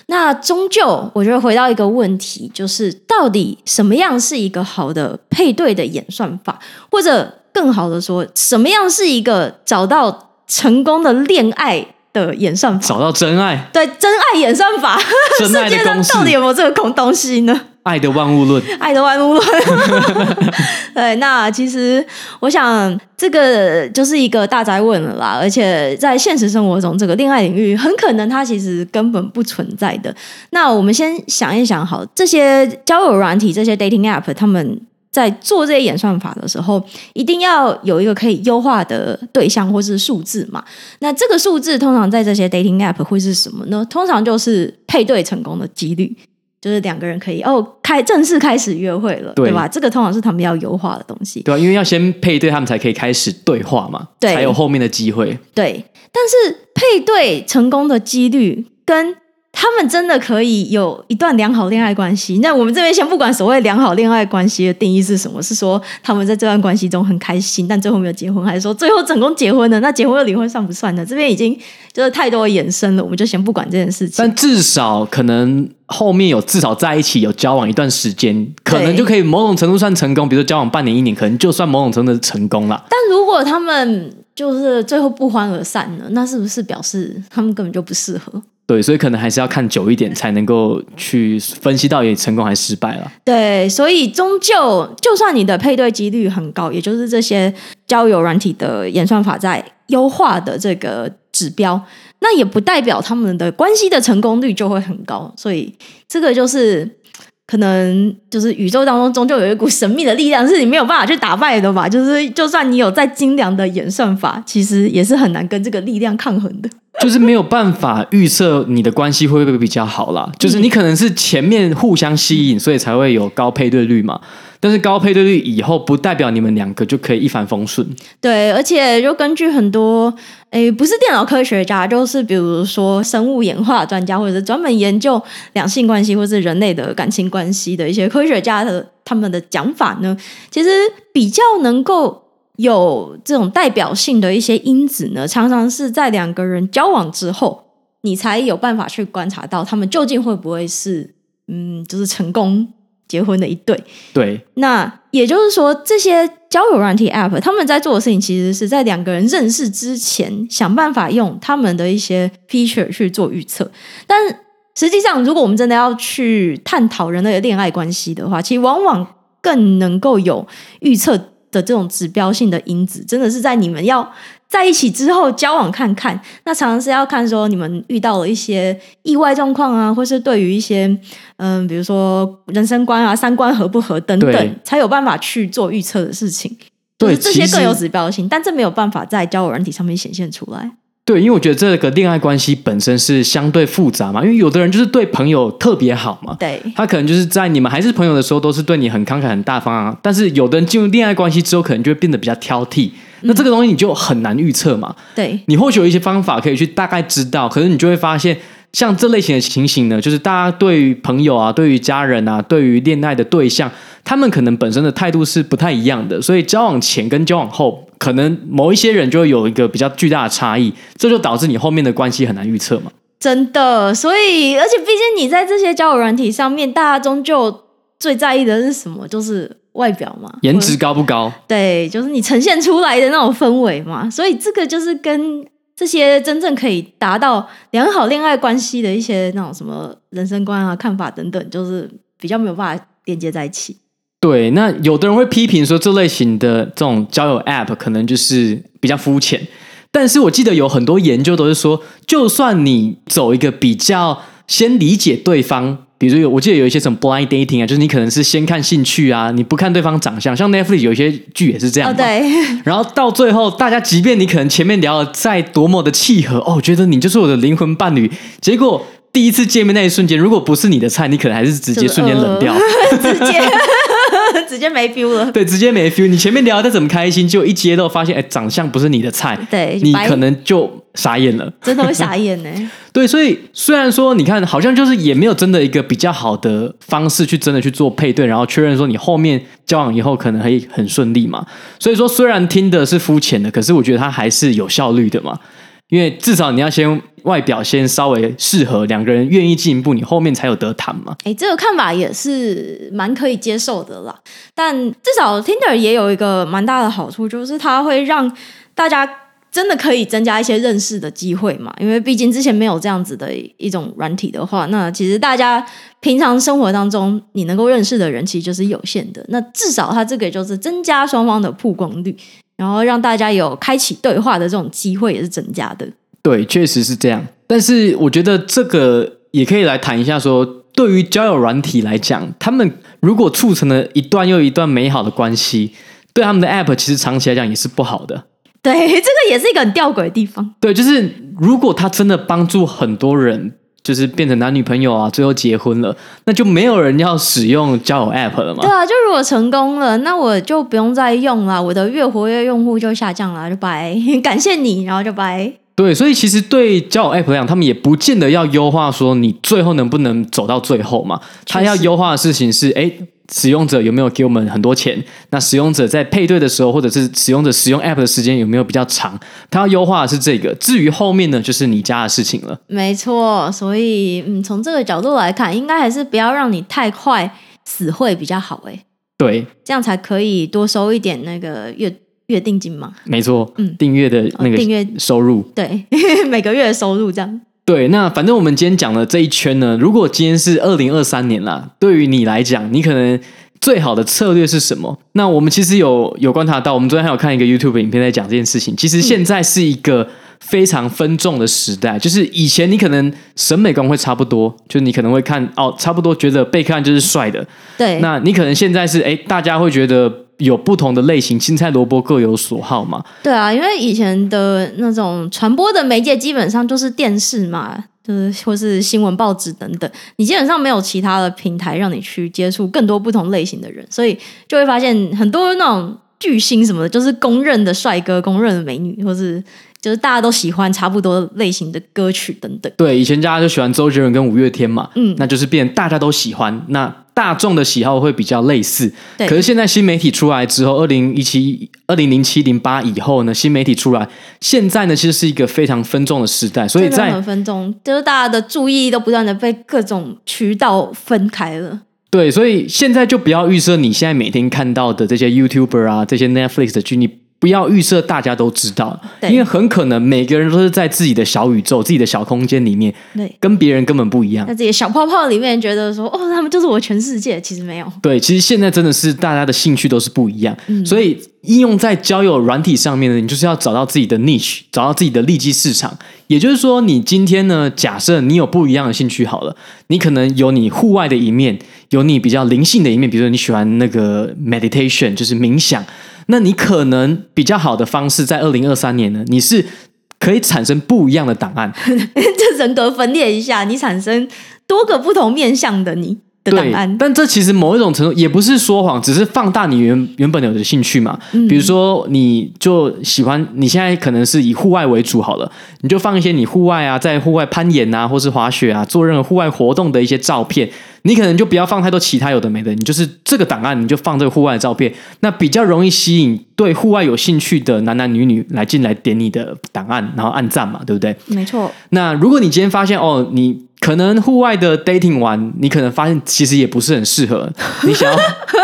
那终究，我觉得回到一个问题，就是到底什么样是一个好的配对的演算法，或者更好的说，什么样是一个找到成功的恋爱？的演算法，找到真爱，对，真爱演算法，*laughs* 真爱的公式，世界上到底有没有这个空东西呢？爱的万物论，爱的万物论。*laughs* 对，那其实我想，这个就是一个大哉问了啦。而且在现实生活中，这个恋爱领域很可能它其实根本不存在的。那我们先想一想，好，这些交友软体，这些 dating app，他们。在做这些演算法的时候，一定要有一个可以优化的对象或是数字嘛？那这个数字通常在这些 dating app 会是什么呢？通常就是配对成功的几率，就是两个人可以哦开正式开始约会了，对，对吧？这个通常是他们要优化的东西，对啊，因为要先配对，他们才可以开始对话嘛，对，才有后面的机会。对，但是配对成功的几率跟他们真的可以有一段良好恋爱关系？那我们这边先不管所谓良好恋爱关系的定义是什么，是说他们在这段关系中很开心，但最后没有结婚，还是说最后成功结婚了？那结婚又离婚算不算呢？这边已经就是太多衍生了，我们就先不管这件事情。但至少可能后面有至少在一起有交往一段时间，可能就可以某种程度算成功。比如说交往半年一年，可能就算某种程度的成功了。但如果他们就是最后不欢而散了，那是不是表示他们根本就不适合？对，所以可能还是要看久一点，才能够去分析到底成功还是失败了。对，所以终究，就算你的配对几率很高，也就是这些交友软体的演算法在优化的这个指标，那也不代表他们的关系的成功率就会很高。所以这个就是。可能就是宇宙当中终究有一股神秘的力量，是你没有办法去打败的吧？就是就算你有再精良的演算法，其实也是很难跟这个力量抗衡的。就是没有办法预测你的关系会不会比较好啦。就是你可能是前面互相吸引，所以才会有高配对率嘛。但是高配对率以后不代表你们两个就可以一帆风顺。对，而且就根据很多诶，不是电脑科学家，就是比如说生物演化专家，或者是专门研究两性关系或者是人类的感情关系的一些科学家的他们的讲法呢，其实比较能够有这种代表性的一些因子呢，常常是在两个人交往之后，你才有办法去观察到他们究竟会不会是嗯，就是成功。结婚的一对，对，那也就是说，这些交友软体 App 他们在做的事情，其实是在两个人认识之前，想办法用他们的一些 feature 去做预测。但实际上，如果我们真的要去探讨人类的恋爱关系的话，其实往往更能够有预测的这种指标性的因子，真的是在你们要。在一起之后交往看看，那常常是要看说你们遇到了一些意外状况啊，或是对于一些嗯、呃，比如说人生观啊、三观合不合等等，才有办法去做预测的事情。对，就是、这些更有指标性，但这没有办法在交友软体上面显现出来。对，因为我觉得这个恋爱关系本身是相对复杂嘛，因为有的人就是对朋友特别好嘛，对，他可能就是在你们还是朋友的时候，都是对你很慷慨、很大方啊，但是有的人进入恋爱关系之后，可能就会变得比较挑剔。那这个东西你就很难预测嘛。对，你或许有一些方法可以去大概知道，可是你就会发现像这类型的情形呢，就是大家对于朋友啊、对于家人啊、对于恋爱的对象，他们可能本身的态度是不太一样的，所以交往前跟交往后，可能某一些人就会有一个比较巨大的差异，这就导致你后面的关系很难预测嘛。真的，所以而且毕竟你在这些交友软体上面，大家终究最在意的是什么？就是外表嘛，颜值高不高？对，就是你呈现出来的那种氛围嘛。所以这个就是跟这些真正可以达到良好恋爱关系的一些那种什么人生观啊、看法等等，就是比较没有办法连接在一起。对，那有的人会批评说，这类型的这种交友 App 可能就是比较肤浅。但是我记得有很多研究都是说，就算你走一个比较先理解对方，比如有我记得有一些什么 blind dating 啊，就是你可能是先看兴趣啊，你不看对方长相，像 Netflix 有一些剧也是这样。哦，对。*laughs* 然后到最后，大家即便你可能前面聊的再多么的契合，哦，觉得你就是我的灵魂伴侣，结果第一次见面那一瞬间，如果不是你的菜，你可能还是直接瞬间冷掉，呃、*laughs* 直接。*laughs* 直接没 feel 了，对，直接没 feel。你前面聊的再怎么开心，就一接到发现，哎，长相不是你的菜，对，你可能就傻眼了，真的会傻眼呢。*laughs* 对，所以虽然说，你看，好像就是也没有真的一个比较好的方式去真的去做配对，然后确认说你后面交往以后可能可以很顺利嘛。所以说，虽然听的是肤浅的，可是我觉得它还是有效率的嘛。因为至少你要先外表先稍微适合，两个人愿意进一步，你后面才有得谈嘛。哎，这个看法也是蛮可以接受的啦。但至少 Tinder 也有一个蛮大的好处，就是它会让大家真的可以增加一些认识的机会嘛。因为毕竟之前没有这样子的一种软体的话，那其实大家平常生活当中你能够认识的人其实就是有限的。那至少它这个就是增加双方的曝光率。然后让大家有开启对话的这种机会也是增加的。对，确实是这样。但是我觉得这个也可以来谈一下说，对于交友软体来讲，他们如果促成了一段又一段美好的关系，对他们的 App 其实长期来讲也是不好的。对，*laughs* 这个也是一个很吊诡的地方。对，就是如果他真的帮助很多人。就是变成男女朋友啊，最后结婚了，那就没有人要使用交友 App 了嘛？对啊，就如果成功了，那我就不用再用了，我的月活跃用户就下降了，就拜，*laughs* 感谢你，然后就拜。对，所以其实对交友 App 来讲，他们也不见得要优化说你最后能不能走到最后嘛。他要优化的事情是，哎。使用者有没有给我们很多钱？那使用者在配对的时候，或者是使用者使用 App 的时间有没有比较长？他要优化的是这个。至于后面呢，就是你家的事情了。没错，所以嗯，从这个角度来看，应该还是不要让你太快死会比较好诶。对，这样才可以多收一点那个月月定金嘛。没错，嗯，订阅的那个订阅收入，哦、对，*laughs* 每个月的收入这样。对，那反正我们今天讲的这一圈呢，如果今天是二零二三年啦，对于你来讲，你可能最好的策略是什么？那我们其实有有观察到，我们昨天还有看一个 YouTube 影片在讲这件事情。其实现在是一个非常分众的时代，就是以前你可能审美观会差不多，就是你可能会看哦，差不多觉得贝克汉就是帅的。对，那你可能现在是哎，大家会觉得。有不同的类型，青菜萝卜各有所好嘛？对啊，因为以前的那种传播的媒介基本上就是电视嘛，就是或是新闻报纸等等，你基本上没有其他的平台让你去接触更多不同类型的人，所以就会发现很多那种巨星什么的，就是公认的帅哥、公认的美女，或是就是大家都喜欢差不多类型的歌曲等等。对，以前大家就喜欢周杰伦跟五月天嘛，嗯，那就是变大家都喜欢那。大众的喜好会比较类似，可是现在新媒体出来之后，二零一七、二零零七、零八以后呢，新媒体出来，现在呢其实是一个非常分众的时代，所以在很分众，就是大家的注意力都不断的被各种渠道分开了。对，所以现在就不要预设你现在每天看到的这些 YouTuber 啊，这些 Netflix 的剧，你。不要预设大家都知道，因为很可能每个人都是在自己的小宇宙、自己的小空间里面，对，跟别人根本不一样。在自己的小泡泡里面，觉得说哦，他们就是我全世界，其实没有。对，其实现在真的是大家的兴趣都是不一样，嗯、所以应用在交友软体上面呢，你就是要找到自己的 niche，找到自己的利基市场。也就是说，你今天呢，假设你有不一样的兴趣好了，你可能有你户外的一面，有你比较灵性的一面，比如说你喜欢那个 meditation，就是冥想。那你可能比较好的方式，在二零二三年呢，你是可以产生不一样的档案，*laughs* 这人格分裂一下，你产生多个不同面向的你。的档案。但这其实某一种程度也不是说谎，只是放大你原原本有的兴趣嘛。嗯、比如说，你就喜欢你现在可能是以户外为主好了，你就放一些你户外啊，在户外攀岩啊，或是滑雪啊，做任何户外活动的一些照片。你可能就不要放太多其他有的没的，你就是这个档案，你就放这个户外的照片，那比较容易吸引对户外有兴趣的男男女女来进来点你的档案，然后按赞嘛，对不对？没错。那如果你今天发现哦，你可能户外的 dating 完，你可能发现其实也不是很适合，你想要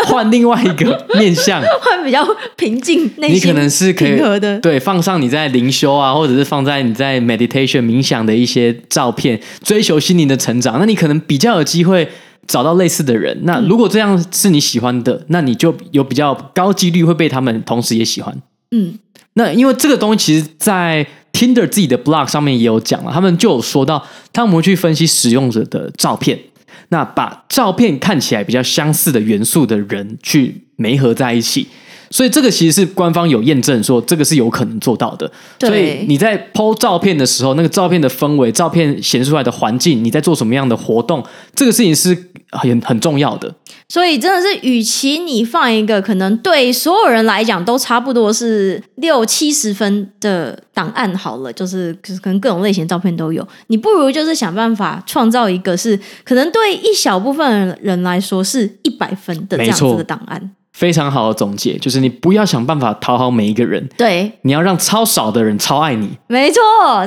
换另外一个 *laughs* 面向，换比较平静、内心平和的，你可能是可以对放上你在灵修啊，或者是放在你在 meditation 冥想的一些照片，追求心灵的成长，那你可能比较有机会。找到类似的人，那如果这样是你喜欢的，嗯、那你就有比较高几率会被他们同时也喜欢。嗯，那因为这个东西其实，在 Tinder 自己的 blog 上面也有讲了，他们就有说到，他们会去分析使用者的照片，那把照片看起来比较相似的元素的人去媒合在一起。所以这个其实是官方有验证说这个是有可能做到的。所以你在 po 照片的时候，那个照片的氛围、照片显示出来的环境，你在做什么样的活动，这个事情是很很重要的。所以真的是，与其你放一个可能对所有人来讲都差不多是六七十分的档案好了，就是可能各种类型的照片都有，你不如就是想办法创造一个是可能对一小部分人来说是一百分的这样子的档案。非常好的总结，就是你不要想办法讨好每一个人，对，你要让超少的人超爱你。没错，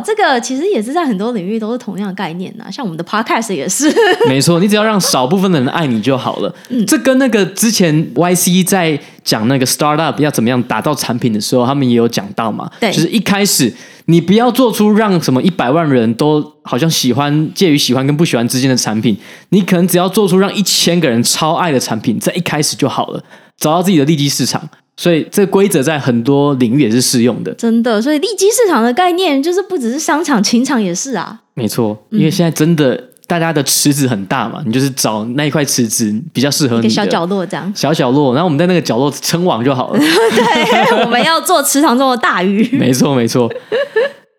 这个其实也是在很多领域都是同样的概念呐，像我们的 podcast 也是。*laughs* 没错，你只要让少部分的人爱你就好了。嗯，这跟那个之前 YC 在讲那个 startup 要怎么样打造产品的时候，他们也有讲到嘛。对，就是一开始你不要做出让什么一百万人都好像喜欢介于喜欢跟不喜欢之间的产品，你可能只要做出让一千个人超爱的产品，在一开始就好了。找到自己的利基市场，所以这个规则在很多领域也是适用的。真的，所以利基市场的概念就是不只是商场、情场也是啊。没错，因为现在真的大家的池子很大嘛，你就是找那一块池子比较适合你的小角落这样。小角落，然后我们在那个角落称王就好了。*laughs* 对，我们要做池塘中的大鱼。*laughs* 没错，没错。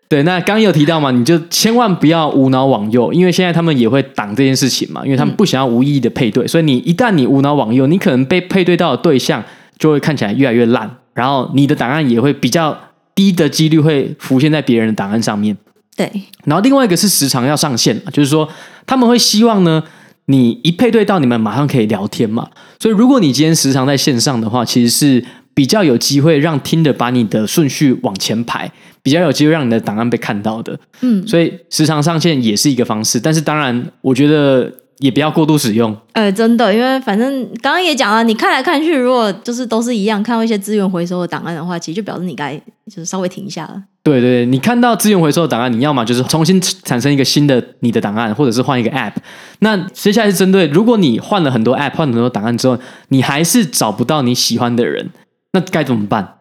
对，那刚刚有提到嘛，你就千万不要无脑往右，因为现在他们也会挡这件事情嘛，因为他们不想要无意义的配对，嗯、所以你一旦你无脑往右，你可能被配对到的对象就会看起来越来越烂，然后你的档案也会比较低的几率会浮现在别人的档案上面。对，然后另外一个是时长要上线，就是说他们会希望呢，你一配对到你们马上可以聊天嘛，所以如果你今天时常在线上的话，其实是。比较有机会让 Tinder 把你的顺序往前排，比较有机会让你的档案被看到的。嗯，所以时常上线也是一个方式，但是当然，我觉得也不要过度使用。呃，真的，因为反正刚刚也讲了，你看来看去，如果就是都是一样，看到一些资源回收的档案的话，其实就表示你该就是稍微停一下了。对对对，你看到资源回收的档案，你要么就是重新产生一个新的你的档案，或者是换一个 App。那接下来是针对，如果你换了很多 App，换了很多档案之后，你还是找不到你喜欢的人。那该怎么办？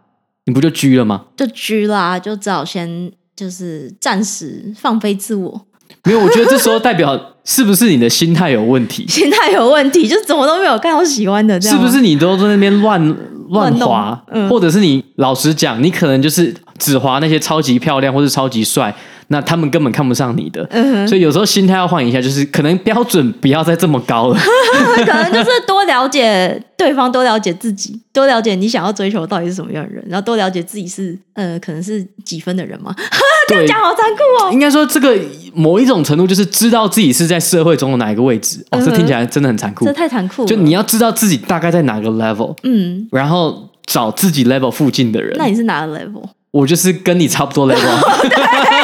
你不就拘了吗？就拘啦，就只好先就是暂时放飞自我。没有，我觉得这时候代表是不是你的心态有问题？*laughs* 心态有问题，就是怎么都没有看到喜欢的，这样是不是你都在那边乱乱滑？嗯，或者是你老实讲，你可能就是只滑那些超级漂亮或是超级帅。那他们根本看不上你的，嗯、所以有时候心态要换一下，就是可能标准不要再这么高了，*laughs* 可能就是多了解对方，多了解自己，多了解你想要追求到底是什么样的人，然后多了解自己是呃，可能是几分的人嘛。*laughs* 对这样讲好残酷哦。应该说这个某一种程度就是知道自己是在社会中的哪一个位置。哦，这听起来真的很残酷，这太残酷了。就你要知道自己大概在哪个 level，嗯，然后找自己 level 附近的人。那你是哪个 level？我就是跟你差不多 level，*laughs*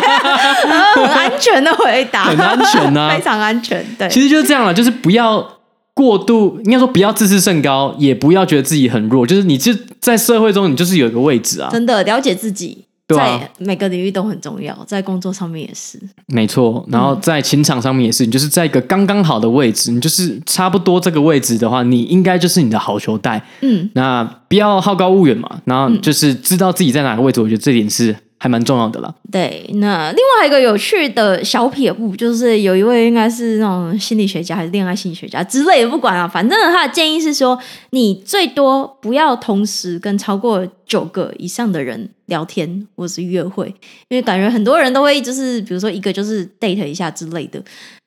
很安全的回答，*laughs* 很安全啊，*laughs* 非常安全。对，其实就是这样了，就是不要过度，应该说不要自视甚高，也不要觉得自己很弱，就是你就在社会中，你就是有一个位置啊。真的了解自己。在每个领域都很重要，在工作上面也是。没错，然后在情场上面也是，你就是在一个刚刚好的位置，你就是差不多这个位置的话，你应该就是你的好球带。嗯，那不要好高骛远嘛，然后就是知道自己在哪个位置，我觉得这点是。还蛮重要的啦。对，那另外一个有趣的小撇步，就是有一位应该是那种心理学家还是恋爱心理学家之类的，不管啊，反正他的建议是说，你最多不要同时跟超过九个以上的人聊天或是约会，因为感觉很多人都会就是比如说一个就是 date 一下之类的。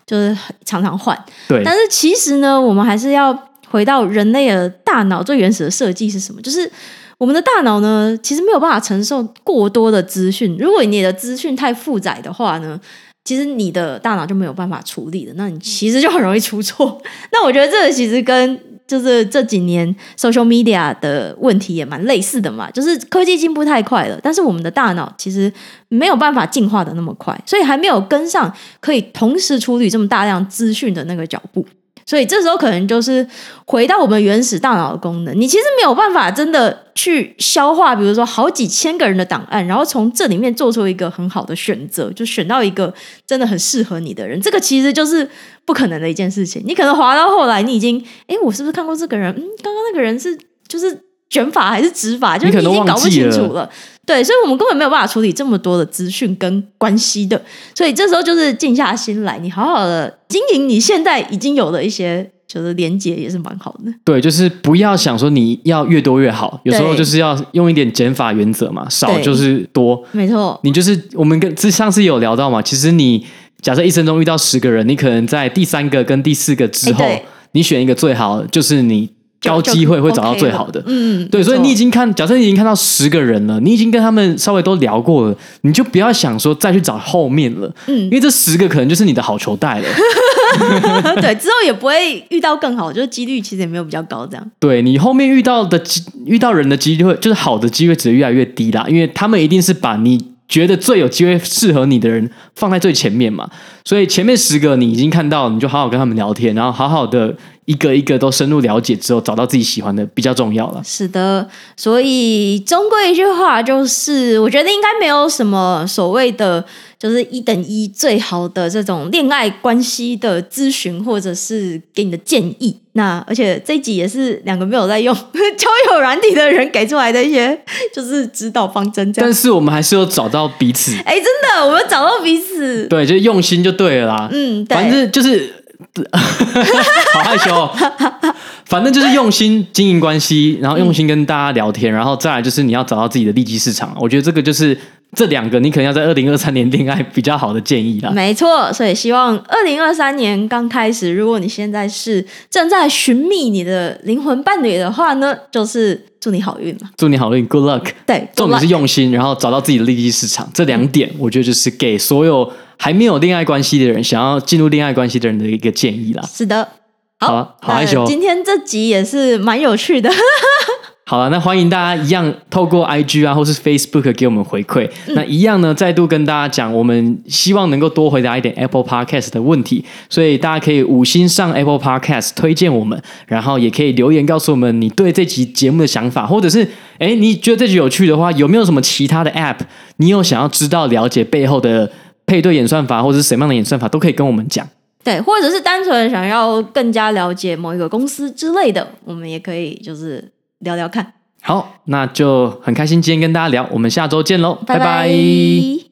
就是常常换。对，但是其实呢，我们还是要回到人类的大脑最原始的设计是什么？就是我们的大脑呢，其实没有办法承受过多的资讯。如果你的资讯太负载的话呢，其实你的大脑就没有办法处理的，那你其实就很容易出错。*laughs* 那我觉得这个其实跟就是这几年 social media 的问题也蛮类似的嘛，就是科技进步太快了，但是我们的大脑其实没有办法进化的那么快，所以还没有跟上可以同时处理这么大量资讯的那个脚步。所以这时候可能就是回到我们原始大脑的功能，你其实没有办法真的去消化，比如说好几千个人的档案，然后从这里面做出一个很好的选择，就选到一个真的很适合你的人。这个其实就是不可能的一件事情。你可能滑到后来，你已经，哎，我是不是看过这个人？嗯，刚刚那个人是就是。卷发还是直发，就是你已经搞不清楚了。了对，所以我们根本没有办法处理这么多的资讯跟关系的。所以这时候就是静下心来，你好好的经营你现在已经有的一些就是连接，也是蛮好的。对，就是不要想说你要越多越好，有时候就是要用一点减法原则嘛，少就是多。没错，你就是我们跟这上次有聊到嘛，其实你假设一生中遇到十个人，你可能在第三个跟第四个之后，你选一个最好的，就是你。高机会会找到最好的，嗯，对，所以你已经看，假设你已经看到十个人了，你已经跟他们稍微都聊过了，你就不要想说再去找后面了，嗯，因为这十个可能就是你的好球带了，*laughs* 对，之后也不会遇到更好，就是几率其实也没有比较高，这样，对，你后面遇到的遇到人的几率会，就是好的机会只会越来越低啦，因为他们一定是把你。觉得最有机会适合你的人放在最前面嘛，所以前面十个你已经看到，你就好好跟他们聊天，然后好好的一个一个都深入了解之后，找到自己喜欢的比较重要了。是的，所以终归一句话就是，我觉得应该没有什么所谓的。就是一等一最好的这种恋爱关系的咨询，或者是给你的建议。那而且这一集也是两个没有在用 *laughs* 交友软体的人给出来的一些就是指导方针。这样，但是我们还是有找到彼此。哎，真的，我们找到彼此。对，就是用心就对了啦。嗯，对，反正就是 *laughs* 好害羞哦。反正就是用心经营关系，然后用心跟大家聊天，然后再来就是你要找到自己的利基市场。我觉得这个就是。这两个你可能要在二零二三年恋爱比较好的建议啦。没错，所以希望二零二三年刚开始，如果你现在是正在寻觅你的灵魂伴侣的话呢，就是祝你好运了。祝你好运，Good luck。对，重点是用心，然后找到自己的利基市场。这两点，我觉得就是给所有还没有恋爱关系的人，想要进入恋爱关系的人的一个建议啦。是的，好，好，好害羞。今天这集也是蛮有趣的。*laughs* 好了，那欢迎大家一样透过 IG 啊，或是 Facebook 给我们回馈。嗯、那一样呢，再度跟大家讲，我们希望能够多回答一点 Apple Podcast 的问题，所以大家可以五星上 Apple Podcast 推荐我们，然后也可以留言告诉我们你对这集节目的想法，或者是哎，你觉得这集有趣的话，有没有什么其他的 App，你有想要知道了解背后的配对演算法，或者是什么样的演算法，都可以跟我们讲。对，或者是单纯想要更加了解某一个公司之类的，我们也可以就是。聊聊看，好，那就很开心今天跟大家聊，我们下周见喽，拜拜。拜拜。